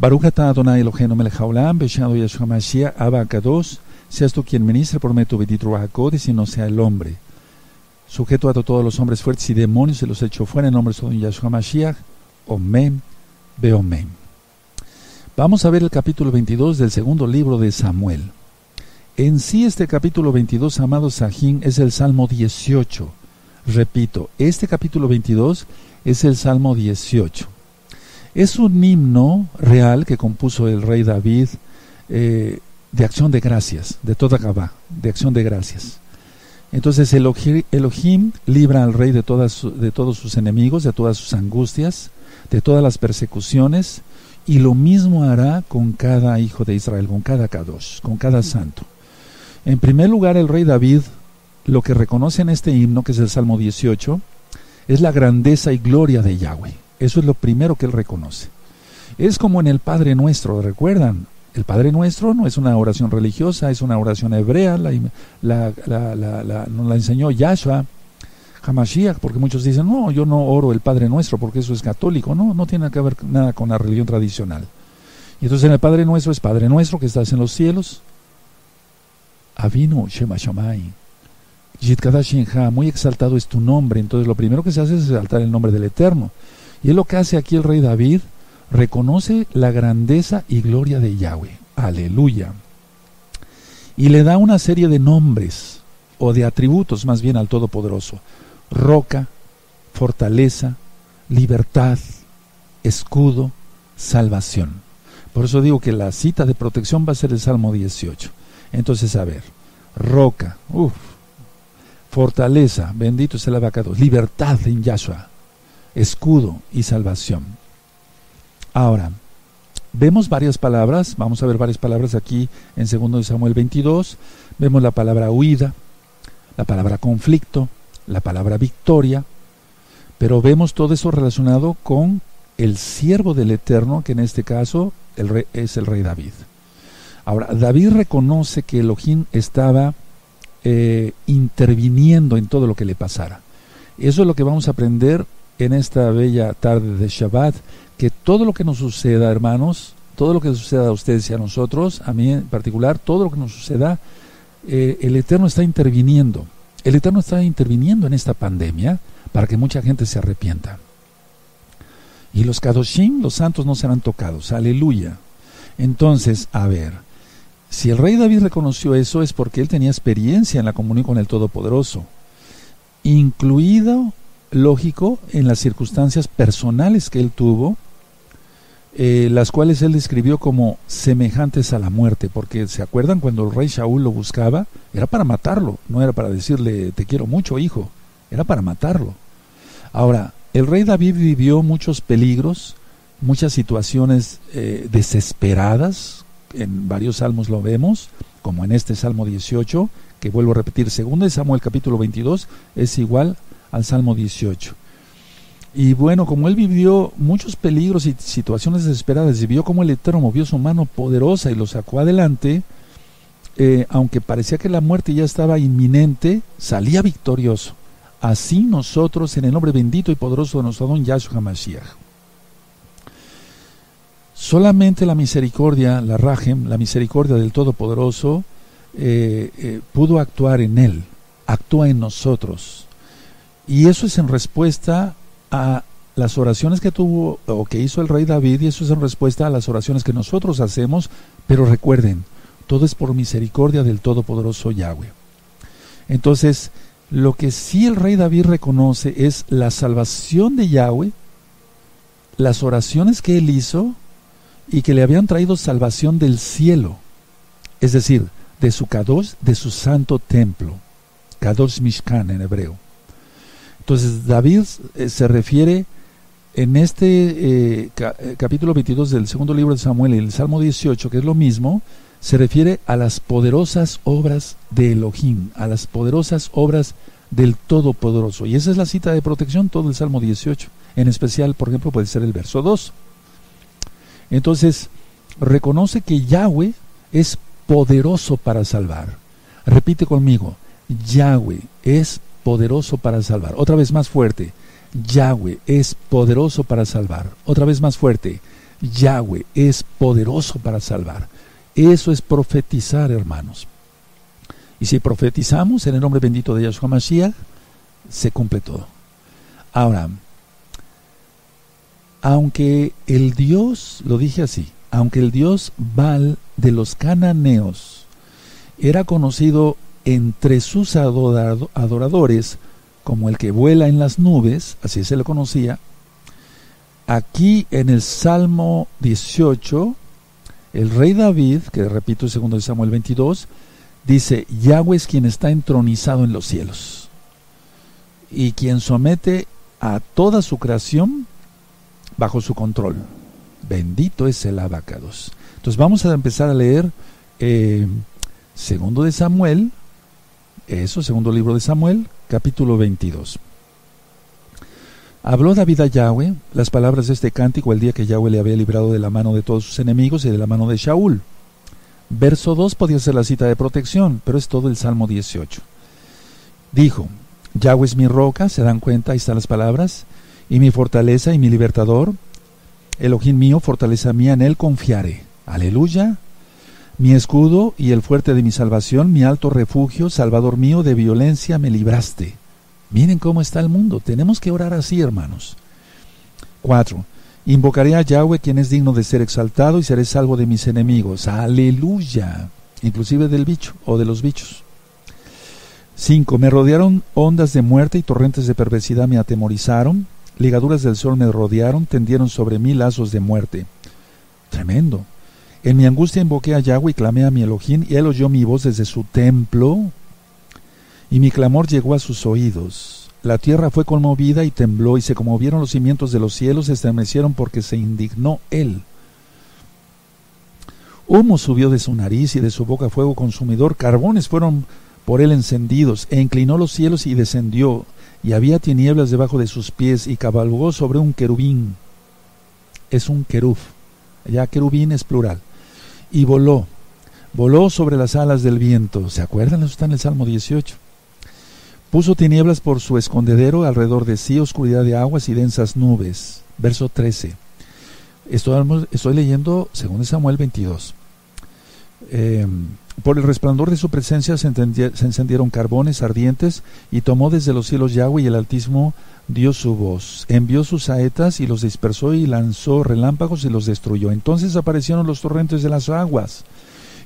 Baruch Adonai Eloheinu melech haolam, beshado Yeshua Mashiach, Abba Kadosh, seas tú quien ministra por medio de bendito Ruach y no sea el hombre. Sujeto a todos los hombres fuertes y demonios se los echó fuera en nombre de Yeshua Mashiach, Omen, Beomen. Vamos a ver el capítulo 22 del segundo libro de Samuel. En sí este capítulo 22, amado Sajín, es el Salmo 18. Repito, este capítulo 22 es el Salmo 18. Es un himno real que compuso el rey David eh, de acción de gracias, de toda Gabá, de acción de gracias. Entonces Elohim libra al rey de, todas, de todos sus enemigos, de todas sus angustias, de todas las persecuciones, y lo mismo hará con cada hijo de Israel, con cada Kadosh, con cada santo. En primer lugar, el rey David lo que reconoce en este himno, que es el Salmo 18, es la grandeza y gloria de Yahweh. Eso es lo primero que él reconoce. Es como en el Padre Nuestro, ¿recuerdan? El Padre Nuestro no es una oración religiosa, es una oración hebrea, la, la, nos la enseñó Yahshua, Hamashiach, porque muchos dicen, no, yo no oro el Padre Nuestro porque eso es católico. No, no tiene que ver nada con la religión tradicional. Y entonces en el Padre Nuestro es Padre Nuestro que estás en los cielos, Avinu Shema Shamay. Muy exaltado es tu nombre. Entonces lo primero que se hace es exaltar el nombre del Eterno. Y es lo que hace aquí el rey David. Reconoce la grandeza y gloria de Yahweh. Aleluya. Y le da una serie de nombres, o de atributos más bien al Todopoderoso. Roca, fortaleza, libertad, escudo, salvación. Por eso digo que la cita de protección va a ser el Salmo 18. Entonces, a ver, roca, uff, fortaleza, bendito es el abacado, libertad en Yahshua, escudo y salvación. Ahora, vemos varias palabras, vamos a ver varias palabras aquí en 2 Samuel 22, vemos la palabra huida, la palabra conflicto, la palabra victoria, pero vemos todo eso relacionado con el siervo del Eterno, que en este caso es el rey David. Ahora, David reconoce que Elohim estaba eh, interviniendo en todo lo que le pasara. Eso es lo que vamos a aprender en esta bella tarde de Shabbat, que todo lo que nos suceda, hermanos, todo lo que suceda a ustedes y a nosotros, a mí en particular, todo lo que nos suceda, eh, el Eterno está interviniendo. El Eterno está interviniendo en esta pandemia para que mucha gente se arrepienta. Y los Kadoshim, los santos, no serán tocados. Aleluya. Entonces, a ver, si el rey David reconoció eso es porque él tenía experiencia en la comunión con el Todopoderoso, incluido, lógico, en las circunstancias personales que él tuvo, eh, las cuales él describió como semejantes a la muerte, porque se acuerdan cuando el rey Shaul lo buscaba, era para matarlo, no era para decirle te quiero mucho hijo, era para matarlo. Ahora, el rey David vivió muchos peligros, muchas situaciones eh, desesperadas, en varios salmos lo vemos, como en este Salmo 18, que vuelvo a repetir, segundo de Samuel capítulo 22 es igual al Salmo 18. Y bueno, como él vivió muchos peligros y situaciones desesperadas, y vio cómo el Eterno movió su mano poderosa y lo sacó adelante, eh, aunque parecía que la muerte ya estaba inminente, salía victorioso. Así nosotros, en el nombre bendito y poderoso de nuestro don Yahshua Mashiach. Solamente la misericordia, la Rajem, la misericordia del Todopoderoso, eh, eh, pudo actuar en él, actúa en nosotros. Y eso es en respuesta a las oraciones que tuvo o que hizo el rey David, y eso es en respuesta a las oraciones que nosotros hacemos, pero recuerden, todo es por misericordia del Todopoderoso Yahweh. Entonces, lo que sí el rey David reconoce es la salvación de Yahweh, las oraciones que él hizo, y que le habían traído salvación del cielo, es decir, de su Kadosh, de su santo templo, Kadosh Mishkan en hebreo. Entonces David eh, se refiere en este eh, eh, capítulo 22 del segundo libro de Samuel y el Salmo 18, que es lo mismo, se refiere a las poderosas obras de Elohim, a las poderosas obras del Todopoderoso. Y esa es la cita de protección, todo el Salmo 18. En especial, por ejemplo, puede ser el verso 2. Entonces, reconoce que Yahweh es poderoso para salvar. Repite conmigo, Yahweh es poderoso para salvar. Otra vez más fuerte, Yahweh es poderoso para salvar. Otra vez más fuerte, Yahweh es poderoso para salvar. Eso es profetizar, hermanos. Y si profetizamos en el nombre bendito de Yahshua Mashiach, se cumple todo. Ahora, aunque el Dios, lo dije así, aunque el Dios Baal de los cananeos era conocido entre sus adoradores como el que vuela en las nubes, así se lo conocía, aquí en el Salmo 18, el rey David, que repito segundo de Samuel 22, dice, Yahweh es quien está entronizado en los cielos y quien somete a toda su creación bajo su control. Bendito es el abacados. Entonces vamos a empezar a leer eh, segundo de Samuel, eso, segundo libro de Samuel, capítulo 22. Habló David a Yahweh las palabras de este cántico el día que Yahweh le había librado de la mano de todos sus enemigos y de la mano de Shaul. Verso 2 podía ser la cita de protección, pero es todo el Salmo 18. Dijo, Yahweh es mi roca, se dan cuenta, ahí están las palabras, y mi fortaleza y mi libertador. Elohim mío, fortaleza mía, en él confiaré. Aleluya. Mi escudo y el fuerte de mi salvación, mi alto refugio, salvador mío, de violencia me libraste. Miren cómo está el mundo. Tenemos que orar así, hermanos. 4. Invocaré a Yahweh, quien es digno de ser exaltado, y seré salvo de mis enemigos. Aleluya. Inclusive del bicho o de los bichos. 5. Me rodearon ondas de muerte y torrentes de perversidad me atemorizaron. Ligaduras del sol me rodearon, tendieron sobre mí lazos de muerte. Tremendo. En mi angustia invoqué a Yahweh y clamé a mi Elohim, y él oyó mi voz desde su templo y mi clamor llegó a sus oídos. La tierra fue conmovida y tembló, y se conmovieron los cimientos de los cielos, se estremecieron porque se indignó él. Humo subió de su nariz y de su boca fuego consumidor, carbones fueron por él encendidos, e inclinó los cielos y descendió, y había tinieblas debajo de sus pies, y cabalgó sobre un querubín. Es un querub, ya querubín es plural, y voló, voló sobre las alas del viento. ¿Se acuerdan? Eso está en el Salmo 18. Puso tinieblas por su escondedero, alrededor de sí oscuridad de aguas y densas nubes. Verso 13. Estoy, estoy leyendo según Samuel 22. Em, por el resplandor de su presencia se, se, encendieron carbones ardientes y tomó desde los cielos Yahweh y el Altísimo dio su voz. Envió sus saetas y los dispersó y lanzó relámpagos y los destruyó. Entonces aparecieron los torrentes de las aguas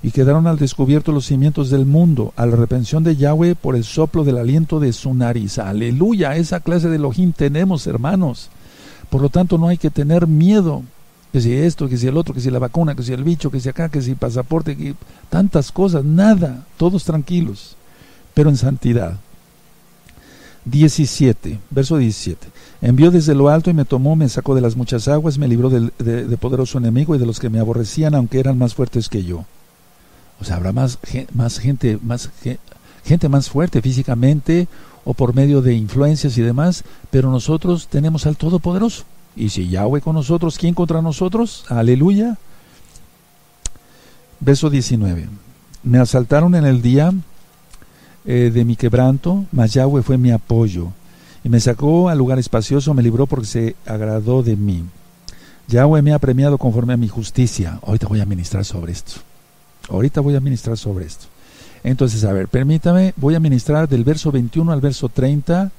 y quedaron al descubierto los cimientos del mundo, a la repensión de Yahweh por el soplo del aliento de su nariz. Aleluya, esa clase de Elohim tenemos, hermanos. Por lo tanto, no hay que tener miedo. Que si esto, que si el otro, que si la vacuna, que si el bicho, que si acá, que si pasaporte, que tantas cosas, nada, todos tranquilos, pero en santidad. 17, verso 17. Envió desde lo alto y me tomó, me sacó de las muchas aguas, me libró de, de poderoso enemigo y de los que me aborrecían, aunque eran más fuertes que yo. O sea, habrá más, más gente, más gente más fuerte físicamente o por medio de influencias y demás, pero nosotros tenemos al Todopoderoso. Y si Yahweh con nosotros, ¿quién contra nosotros? Aleluya. Verso 19. Me asaltaron en el día eh, de mi quebranto, mas Yahweh fue mi apoyo. Y me sacó al lugar espacioso, me libró porque se agradó de mí. Yahweh me ha premiado conforme a mi justicia. Te voy a ministrar sobre esto. Ahorita voy a ministrar sobre esto. Entonces, a ver, permítame, voy a ministrar del verso 21 al verso 30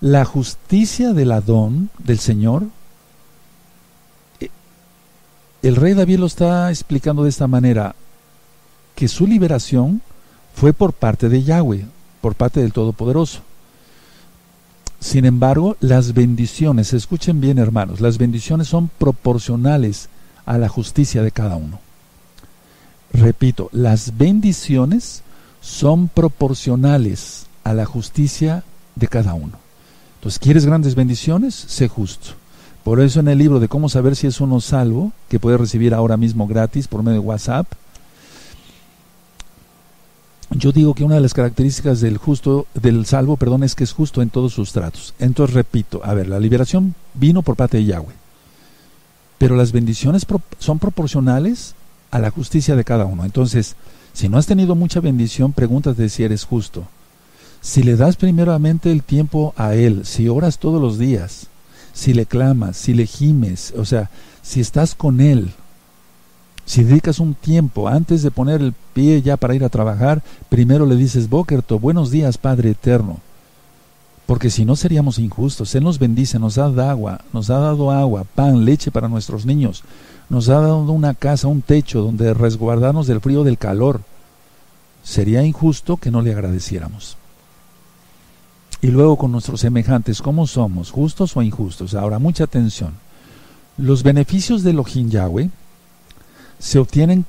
la justicia del Adón, del Señor. El rey David lo está explicando de esta manera, que su liberación fue por parte de Yahweh, por parte del Todopoderoso. Sin embargo, las bendiciones, escuchen bien hermanos, las bendiciones son proporcionales a la justicia de cada uno. Repito, las bendiciones son proporcionales a la justicia de cada uno. Entonces, ¿quieres grandes bendiciones? Sé justo. Por eso en el libro de cómo saber si es uno salvo, que puedes recibir ahora mismo gratis por medio de WhatsApp, yo digo que una de las características del justo, del salvo, perdón, es que es justo en todos sus tratos. Entonces repito, a ver, la liberación vino por parte de Yahweh. Pero las bendiciones son proporcionales a la justicia de cada uno. Entonces, si no has tenido mucha bendición, pregúntate si eres justo. Si le das primeramente el tiempo a Él, si oras todos los días, si le clamas, si le gimes, o sea, si estás con Él, si dedicas un tiempo antes de poner el pie ya para ir a trabajar, primero le dices, Bokerto, buenos días, Padre Eterno. Porque si no seríamos injustos. Él nos bendice, nos ha dado agua, nos ha dado agua, pan, leche para nuestros niños. Nos ha dado una casa, un techo donde resguardarnos del frío, del calor. Sería injusto que no le agradeciéramos. Y luego con nuestros semejantes, ¿cómo somos? ¿Justos o injustos? Ahora, mucha atención. Los beneficios de Elohim Yahweh se obtienen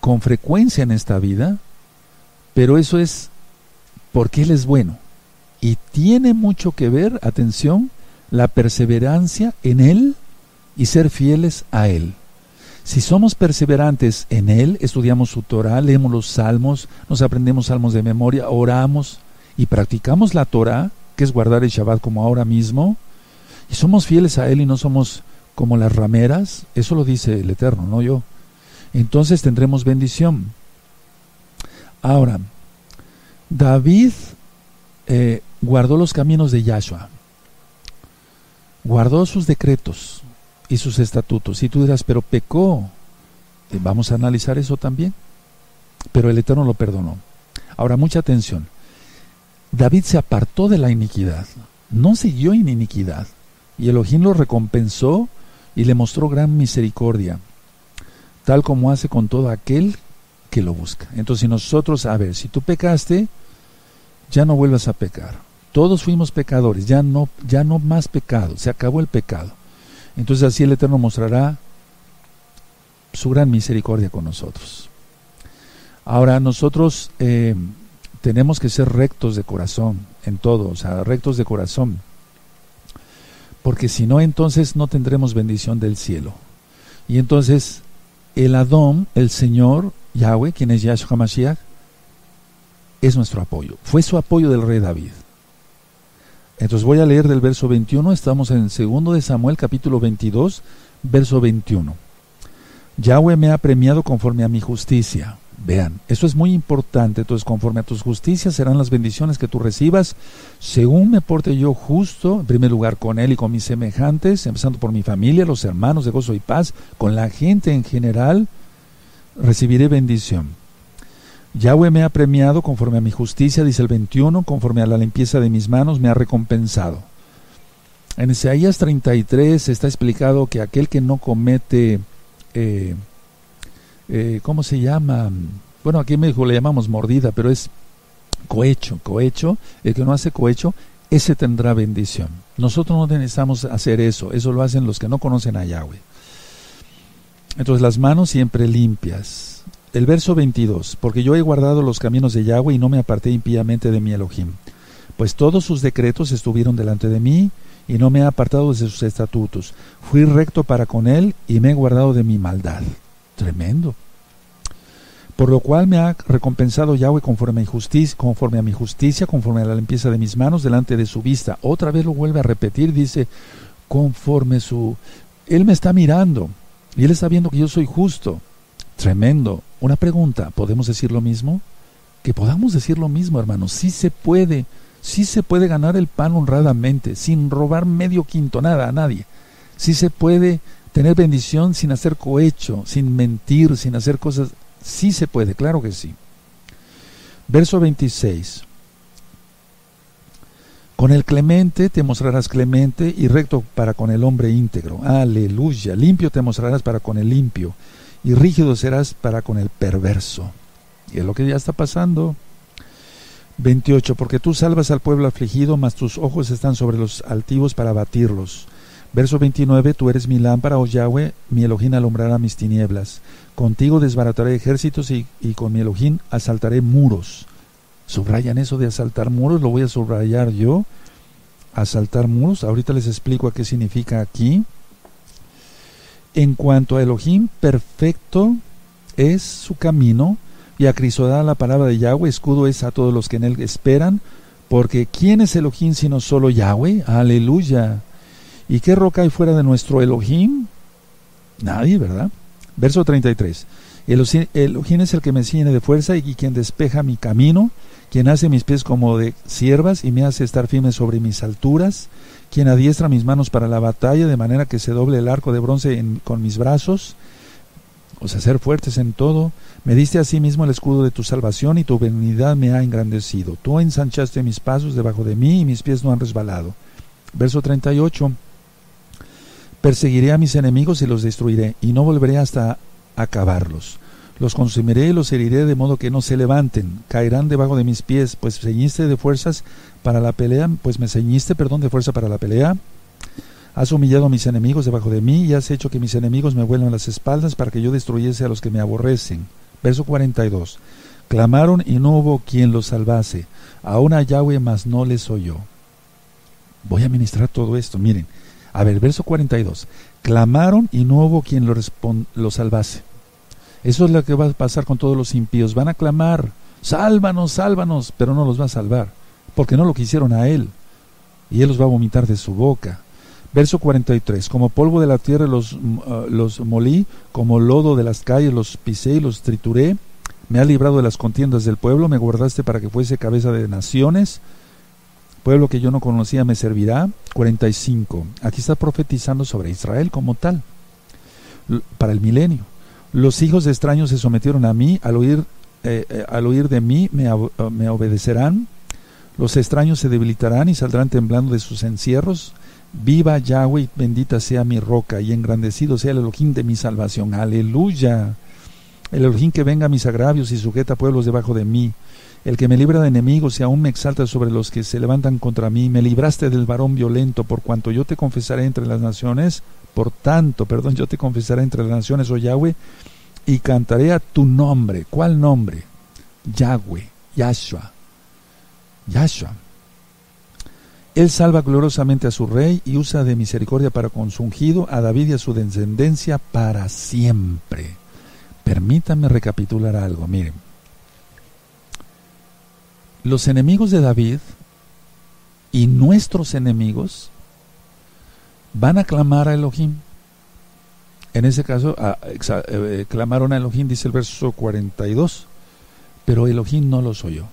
con frecuencia en esta vida, pero eso es porque Él es bueno. Y tiene mucho que ver, atención, la perseverancia en Él y ser fieles a Él. Si somos perseverantes en Él, estudiamos su Torah, leemos los salmos, nos aprendemos salmos de memoria, oramos, y practicamos la Torah, que es guardar el Shabbat como ahora mismo, y somos fieles a Él y no somos como las rameras, eso lo dice el Eterno, no yo, entonces tendremos bendición. Ahora, David eh, guardó los caminos de Yahshua, guardó sus decretos y sus estatutos. Y tú dirás, pero pecó. Eh, vamos a analizar eso también. Pero el Eterno lo perdonó. Ahora, mucha atención. David se apartó de la iniquidad, no siguió en iniquidad, y Elohim lo recompensó y le mostró gran misericordia, tal como hace con todo aquel que lo busca. Entonces, si nosotros, a ver, si tú pecaste, ya no vuelvas a pecar. Todos fuimos pecadores, ya no, ya no más pecado, se acabó el pecado. Entonces así el Eterno mostrará su gran misericordia con nosotros. Ahora nosotros eh, tenemos que ser rectos de corazón en todo, o sea, rectos de corazón. Porque si no, entonces no tendremos bendición del cielo. Y entonces el Adón, el Señor, Yahweh, quien es Yahshua Mashiach, es nuestro apoyo. Fue su apoyo del rey David. Entonces voy a leer del verso 21, estamos en 2 de Samuel capítulo 22, verso 21. Yahweh me ha premiado conforme a mi justicia Vean, eso es muy importante. Entonces, conforme a tus justicias serán las bendiciones que tú recibas, según me porte yo justo, en primer lugar con Él y con mis semejantes, empezando por mi familia, los hermanos de gozo y paz, con la gente en general, recibiré bendición. Yahweh me ha premiado conforme a mi justicia, dice el 21, conforme a la limpieza de mis manos, me ha recompensado. En Isaías 33 está explicado que aquel que no comete eh, eh, ¿cómo se llama? Bueno, aquí en México le llamamos mordida, pero es cohecho, cohecho. El que no hace cohecho, ese tendrá bendición. Nosotros no necesitamos hacer eso, eso lo hacen los que no conocen a Yahweh. Entonces las manos siempre limpias. El verso 22, porque yo he guardado los caminos de Yahweh y no me aparté impíamente de mi Elohim, pues todos sus decretos estuvieron delante de mí y no me he apartado de sus estatutos. Fui recto para con él y me he guardado de mi maldad. Tremendo. Por lo cual me ha recompensado Yahweh conforme a, mi justicia, conforme a mi justicia, conforme a la limpieza de mis manos delante de su vista. Otra vez lo vuelve a repetir, dice, conforme su... Él me está mirando y él está viendo que yo soy justo. Tremendo. Una pregunta, ¿podemos decir lo mismo? Que podamos decir lo mismo, hermanos. Sí se puede, sí se puede ganar el pan honradamente, sin robar medio quinto, nada a nadie. Sí se puede tener bendición sin hacer cohecho, sin mentir, sin hacer cosas. Sí se puede, claro que sí. Verso 26. Con el clemente te mostrarás clemente y recto para con el hombre íntegro. Aleluya. Limpio te mostrarás para con el limpio y rígido serás para con el perverso. Y es lo que ya está pasando. 28. Porque tú salvas al pueblo afligido, mas tus ojos están sobre los altivos para batirlos. Verso 29, tú eres mi lámpara, oh Yahweh, mi Elohim alumbrará mis tinieblas. Contigo desbarataré ejércitos y, con mi Elohim asaltaré muros. Subrayan eso de asaltar muros, lo voy a subrayar yo. Asaltar muros, ahorita les explico a qué significa aquí. En cuanto a Elohim, perfecto es su camino, y acrisodada la palabra de Yahweh, escudo es a todos los que en él esperan, porque ¿quién es Elohim sino solo Yahweh? Aleluya. ¿Y qué roca hay fuera de nuestro Elohim? Nadie, ¿verdad? Verso 33. Elohim es el que me ciñe de fuerza y quien despeja mi camino, quien hace mis pies como de siervas y me hace estar firme sobre mis alturas, quien adiestra mis manos para la batalla, de manera que se doble el arco de bronce con mis brazos, o sea, ser fuertes en todo. Me diste a sí mismo el escudo de tu salvación y tu benignidad me ha engrandecido. Tú ensanchaste mis pasos debajo de mí y mis pies no han resbalado. Verso 38. Perseguiré a mis enemigos y los destruiré, y no volveré hasta acabarlos. Los consumiré y los heriré de modo que no se levanten, caerán debajo de mis pies, pues ceñiste de fuerzas para la pelea, pues me ceñiste, perdón, de fuerza para la pelea. Has humillado a mis enemigos debajo de mí y has hecho que mis enemigos me vuelvan las espaldas para que yo destruyese a los que me aborrecen. Verso 42. Clamaron y no hubo quien los salvase. Aún a Yahweh mas no les oyó. Voy a ministrar todo esto. Miren, a ver, verso 42. Clamaron y no hubo quien lo, salvase. Eso es lo que va a pasar con todos los impíos. Van a clamar, sálvanos, sálvanos, pero no los va a salvar, porque no lo quisieron a Él. Y Él los va a vomitar de su boca. Verso 43. Como polvo de la tierra los, uh, los molí, como lodo de las calles los pisé y los trituré. Me has librado de las contiendas del pueblo, me guardaste para que fuese cabeza de naciones. Pueblo que yo no conocía me servirá. 45. Aquí está profetizando sobre Israel como tal, para el milenio. Los hijos de extraños se sometieron a mí, al oír, eh, eh, al oír de mí me, uh, me obedecerán. Los extraños se debilitarán y saldrán temblando de sus encierros. Viva Yahweh, bendita sea mi roca, y engrandecido sea el Elohim de mi salvación. Aleluya. El Elohim que venga a mis agravios y sujeta pueblos debajo de mí. El que me libra de enemigos y aún me exalta sobre los que se levantan contra mí. Me libraste del varón violento, por cuanto yo te confesaré entre las naciones. Por tanto, perdón, yo te confesaré entre las naciones, oh Yahweh, y cantaré a tu nombre. ¿Cuál nombre? Yahweh, Yahshua. Yahshua. Él salva gloriosamente a su rey y usa de misericordia para con su ungido a David y a su descendencia para siempre. Permítanme recapitular algo, miren. Los enemigos de David y nuestros enemigos van a clamar a Elohim. En ese caso, eh, clamaron a Elohim, dice el verso 42, pero Elohim no los oyó,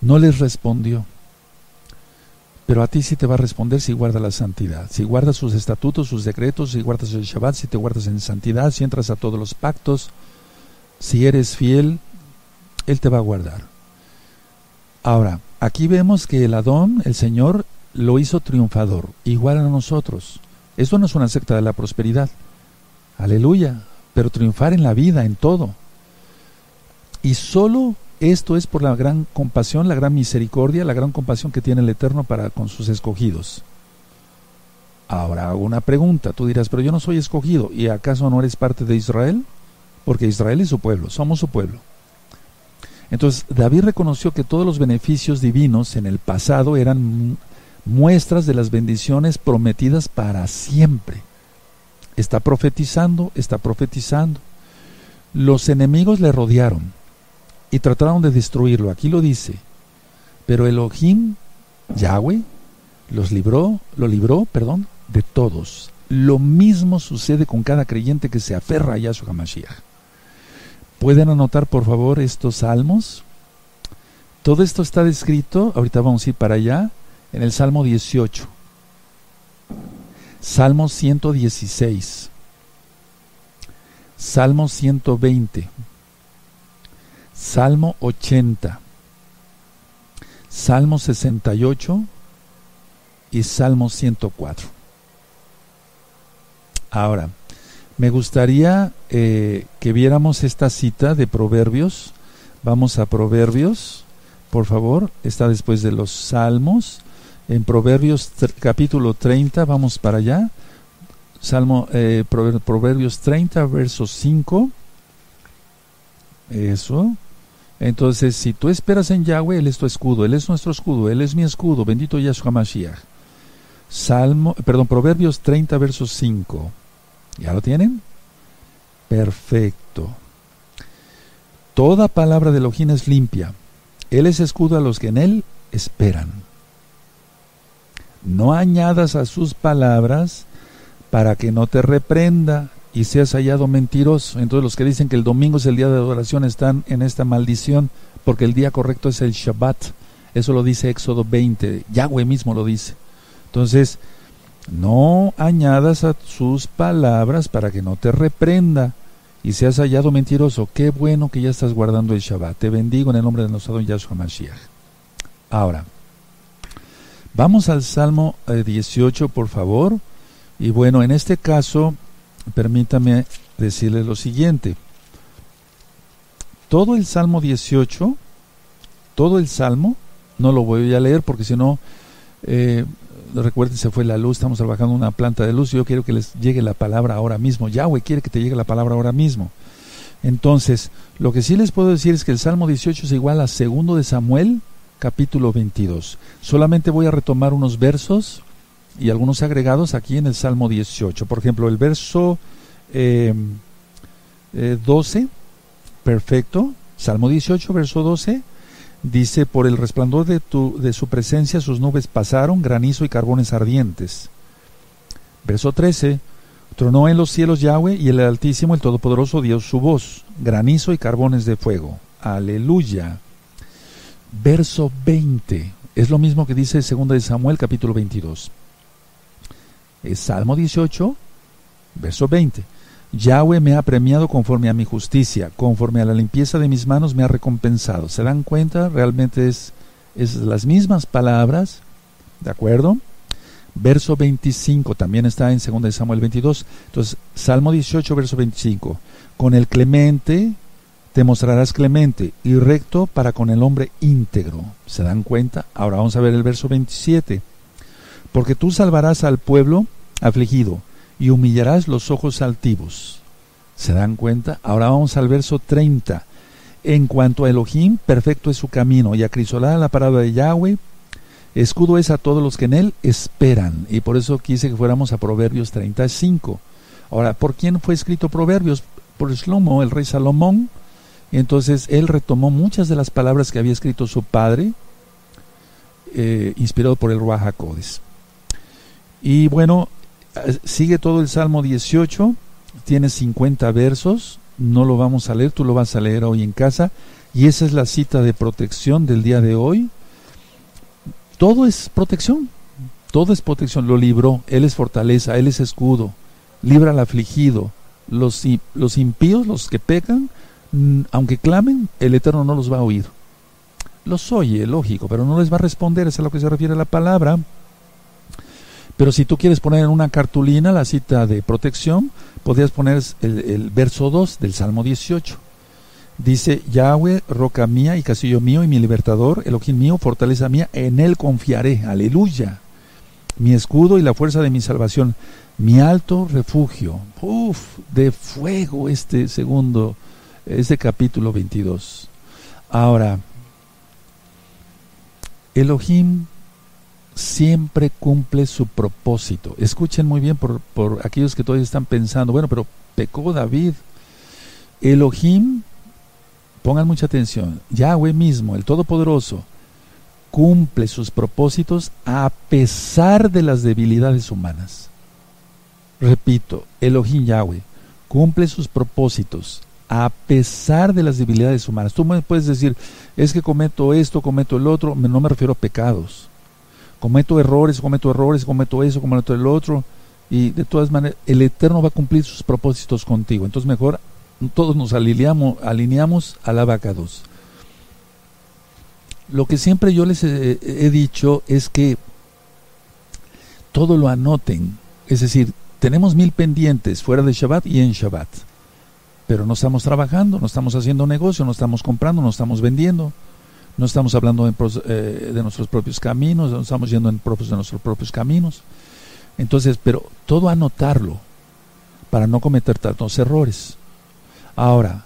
no les respondió. Pero a ti sí te va a responder si guardas la santidad, si guardas sus estatutos, sus decretos, si guardas el Shabbat, si te guardas en santidad, si entras a todos los pactos, si eres fiel, Él te va a guardar. Ahora, aquí vemos que el Adón, el Señor, lo hizo triunfador, igual a nosotros. Esto no es una secta de la prosperidad. Aleluya. Pero triunfar en la vida, en todo. Y solo esto es por la gran compasión, la gran misericordia, la gran compasión que tiene el Eterno para con sus escogidos. Ahora hago una pregunta, tú dirás, pero yo no soy escogido, ¿y acaso no eres parte de Israel? Porque Israel es su pueblo, somos su pueblo. Entonces David reconoció que todos los beneficios divinos en el pasado eran muestras de las bendiciones prometidas para siempre. Está profetizando, está profetizando. Los enemigos le rodearon, y trataron de destruirlo. Aquí lo dice. Pero Elohim, Yahweh, los libró, lo libró, perdón, de todos. Lo mismo sucede con cada creyente que se aferra a Yahshua HaMashiach. ¿Pueden anotar por favor estos salmos? Todo esto está descrito, ahorita vamos a ir para allá, en el Salmo 18. Salmo 116. Salmo 120. Salmo 80, Salmo 68 y Salmo 104. Ahora, me gustaría eh, que viéramos esta cita de Proverbios. Vamos a Proverbios, por favor, está después de los Salmos. En Proverbios capítulo 30, vamos para allá. Salmo, eh, Proverbios 30, verso 5. Eso. Entonces, si tú esperas en Yahweh, Él es tu escudo, Él es nuestro escudo, Él es mi escudo, bendito Yahshua Mashiach. Salmo, perdón, Proverbios 30, verso 5. ¿Ya lo tienen? Perfecto. Toda palabra de Elohim es limpia. Él es escudo a los que en Él esperan. No añadas a sus palabras para que no te reprenda y seas hallado mentiroso. Entonces los que dicen que el domingo es el día de adoración están en esta maldición, porque el día correcto es el Shabbat. Eso lo dice Éxodo 20, Yahweh mismo lo dice. Entonces, no añadas a sus palabras para que no te reprenda y seas hallado mentiroso. Qué bueno que ya estás guardando el Shabbat. Te bendigo en el nombre de nuestro Don Yahshua Mashiach. Ahora, vamos al Salmo 18, eh, por favor. Y bueno, en este caso, permítame decirles lo siguiente. Todo el Salmo 18, todo el Salmo, no lo voy a leer porque si no, eh, recuerden, se fue la luz, estamos trabajando en una planta de luz yo quiero que les llegue la palabra ahora mismo. Yahweh quiere que te llegue la palabra ahora mismo. Entonces, lo que sí les puedo decir es que el Salmo 18 es igual a segundo de Samuel, capítulo 22. Solamente voy a retomar unos versos y algunos agregados aquí en el Salmo 18. Por ejemplo, el verso 12, eh, eh, perfecto. Salmo 18, verso 12, dice, por el resplandor de, tu, de su presencia sus nubes pasaron, granizo y carbones ardientes. Verso 13, tronó en los cielos Yahweh y el Altísimo, el Todopoderoso, dio su voz, granizo y carbones de fuego. Aleluya. Verso 20, es lo mismo que dice 2 de Samuel capítulo 22. Es Salmo 18, verso 20. Yahweh me ha premiado conforme a mi justicia, conforme a la limpieza de mis manos me ha recompensado. ¿Se dan cuenta? Realmente es, es las mismas palabras, ¿de acuerdo? Verso 25 también está en 2 Samuel 22. Entonces, Salmo 18, verso 25. Con el clemente te mostrarás clemente y recto para con el hombre íntegro. ¿Se dan cuenta? Ahora vamos a ver el verso 27 porque tú salvarás al pueblo afligido y humillarás los ojos altivos. ¿Se dan cuenta? Ahora vamos al verso 30. En cuanto a Elohim, perfecto es su camino, y acrisolada la palabra de Yahweh, escudo es a todos los que en él esperan. Y por eso quise que fuéramos a Proverbios 35. Ahora, ¿por quién fue escrito Proverbios? Por Shlomo, el rey Salomón. Entonces él retomó muchas de las palabras que había escrito su padre, eh, inspirado por el Ruach. Y bueno, sigue todo el Salmo 18, tiene 50 versos, no lo vamos a leer, tú lo vas a leer hoy en casa, y esa es la cita de protección del día de hoy. Todo es protección, todo es protección, lo libró, Él es fortaleza, Él es escudo, libra al afligido, los, los impíos, los que pecan, mm, aunque clamen, el Eterno no los va a oír. Los oye, lógico, pero no les va a responder, es a lo que se refiere la palabra. Pero si tú quieres poner en una cartulina la cita de protección, podrías poner el, verso 2 del Salmo 18. Dice, Yahweh, roca mía y castillo mío y mi libertador, Elohim mío, fortaleza mía, en él confiaré. Aleluya. Mi escudo y la fuerza de mi salvación, mi alto refugio. Uf, de fuego este segundo, este capítulo 22. Ahora, Elohim siempre cumple su propósito. Escuchen muy bien por, por aquellos que todavía están pensando, bueno, pero pecó David. Elohim, pongan mucha atención, Yahweh mismo, el Todopoderoso, cumple sus propósitos a pesar de las debilidades humanas. Repito, Elohim Yahweh cumple sus propósitos a pesar de las debilidades humanas. Tú me puedes decir, es que cometo esto, cometo el otro, no me refiero a pecados cometo errores, cometo errores, cometo eso, cometo el otro, y de todas maneras el Eterno va a cumplir sus propósitos contigo. Entonces mejor todos nos alineamos, a la vaca 2. Lo que siempre yo les he, he dicho es que todo lo anoten, es decir, tenemos mil pendientes fuera de Shabbat y en Shabbat, pero no estamos trabajando, no estamos haciendo negocio, no estamos comprando, no estamos vendiendo no estamos hablando eh, de nuestros propios caminos, no estamos yendo en propios de nuestros propios caminos. Entonces, pero todo anotarlo para no cometer tantos errores. Ahora,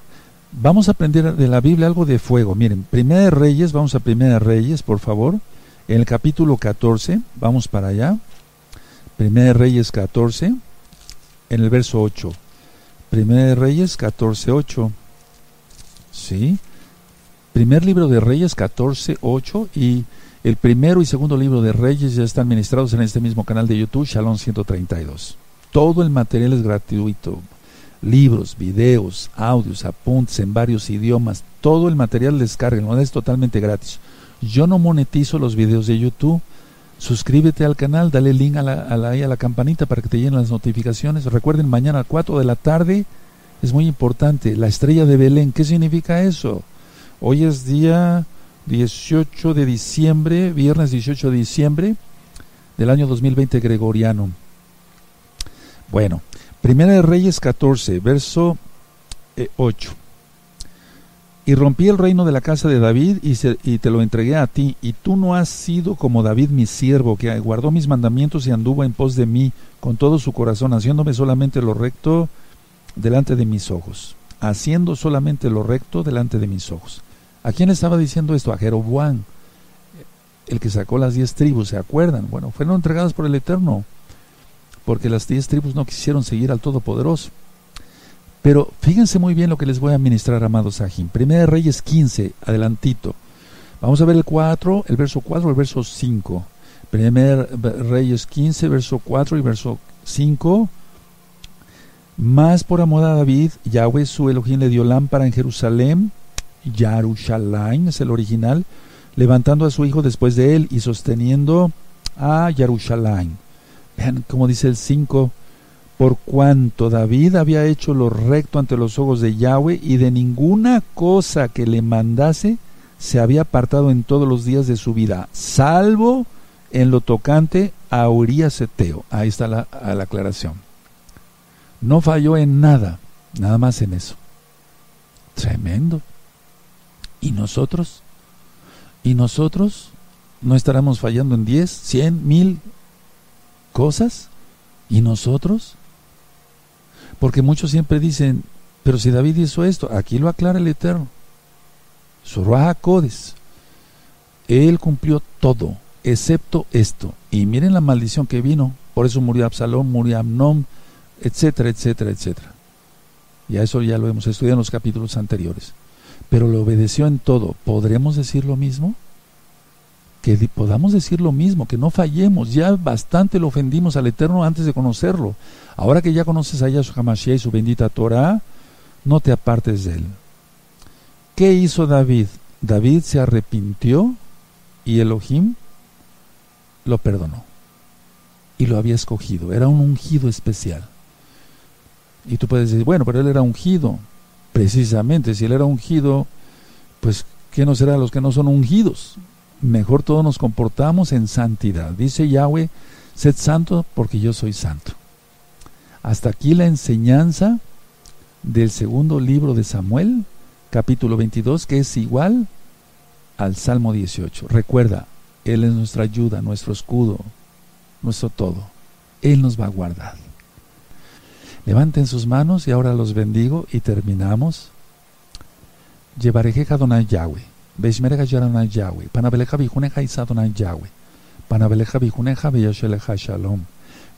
vamos a aprender de la Biblia algo de fuego. Miren, Primera de Reyes, vamos a Primera de Reyes, por favor. En el capítulo 14, vamos para allá. Primera de Reyes 14, en el verso 8. Primera de Reyes 14, 8. ¿Sí? Primer libro de Reyes 14, 8 y el primero y segundo libro de Reyes ya están ministrados en este mismo canal de YouTube, Shalom 132. Todo el material es gratuito. Libros, videos, audios, apuntes en varios idiomas, todo el material descarga, no es totalmente gratis. Yo no monetizo los videos de YouTube, Suscríbete al canal, dale link a la, a la, a la campanita para que te lleguen las notificaciones. Recuerden, mañana a 4 de la tarde es muy importante. La estrella de Belén, ¿qué significa eso? Hoy es día 18 de diciembre, viernes 18 de diciembre del año 2020 gregoriano. Bueno, Primera de Reyes 14, verso 8. Eh, y rompí el reino de la casa de David y, y, te lo entregué a ti, y tú no has sido como David mi siervo, que guardó mis mandamientos y anduvo en pos de mí con todo su corazón, haciéndome solamente lo recto delante de mis ojos, haciendo solamente lo recto delante de mis ojos. ¿A quién estaba diciendo esto? A Jeroboam, el que sacó las diez tribus, ¿se acuerdan? Bueno, fueron entregadas por el Eterno, porque las diez tribus no quisieron seguir al Todopoderoso. Pero fíjense muy bien lo que les voy a ministrar, amados Sahim. Primera de Reyes 15, adelantito. Vamos a ver el 4, el verso 4, el verso 5. Primera Reyes 15, verso 4 y verso 5. Más por amor a David, Yahweh su Elohim le dio lámpara en Jerusalén, Yarushalayim es el original, levantando a su hijo después de él y sosteniendo a Yarushalayim. Vean cómo dice el 5, por cuanto David había hecho lo recto ante los ojos de Yahweh y de ninguna cosa que le mandase se había apartado en todos los días de su vida, salvo en lo tocante a Urias Eteo. Ahí está la, la aclaración. No falló en nada, nada más en eso. Tremendo. ¿Y nosotros? ¿Y nosotros? ¿No estaremos fallando en 10, 100, mil cosas? ¿Y nosotros? Porque muchos siempre dicen, pero si David hizo esto, aquí lo aclara el Eterno. Su Codes. Él cumplió todo, excepto esto. Y miren la maldición que vino. Por eso murió Absalón, murió Amnón, etcétera, etcétera, etcétera. Y a eso ya lo hemos estudiado en los capítulos anteriores. Pero le obedeció en todo. ¿Podremos decir lo mismo? que podamos decir lo mismo, que no fallemos. Ya bastante lo ofendimos al Eterno antes de conocerlo. Ahora que ya conoces a Yahshua HaMashiach y su bendita Torah, no te apartes de él. ¿Qué hizo David? David se arrepintió y Elohim lo perdonó. Y lo había escogido. Era un ungido especial. Y tú puedes decir, bueno, pero él era ungido. Precisamente, si él era ungido, pues, ¿qué no será los que no son ungidos? mejor todos nos comportamos en santidad. Dice Yahweh, sed santo porque yo soy santo. Hasta aquí la enseñanza del segundo libro de Samuel, capítulo 22, que es igual al Salmo 18. Recuerda, Él es nuestra ayuda, nuestro escudo, nuestro todo. Él nos va a guardar. Levanten sus manos y ahora los bendigo y terminamos. Llevaré Donai Yahweh. Beishmereja Yaranai Yahweh, Panabeleja Bijuneja Isadonai Yahweh, Panabeleja Bijuneja Beyasheleja Shalom,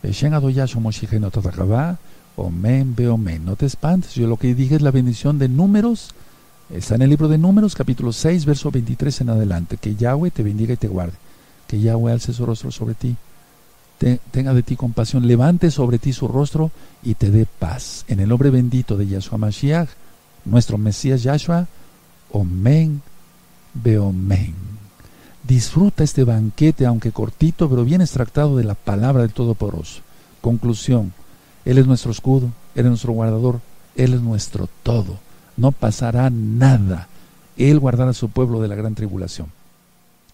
Beshen Adoyasho Moshigeno Tatakabá, Omen Beomen. No te espantes, yo lo que dije es la bendición de números, está en el libro de números, capítulo 6, verso 23 en adelante, que Yahweh te bendiga y te guarde, que Yahweh alce su rostro sobre ti, tenga de ti compasión, levante sobre ti su rostro y te dé paz. En el nombre bendito de Yahshua Mashiach, nuestro Mesías Yahshua, Omen Beomen. Disfruta este banquete, aunque cortito, pero bien extractado de la palabra del Todopoderoso. Conclusión, Él es nuestro escudo, Él es nuestro guardador, Él es nuestro todo. No pasará nada. Él guardará a su pueblo de la gran tribulación.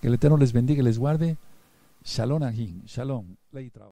Que el Eterno les bendiga y les guarde. Shalom Ahim. Shalom ley y.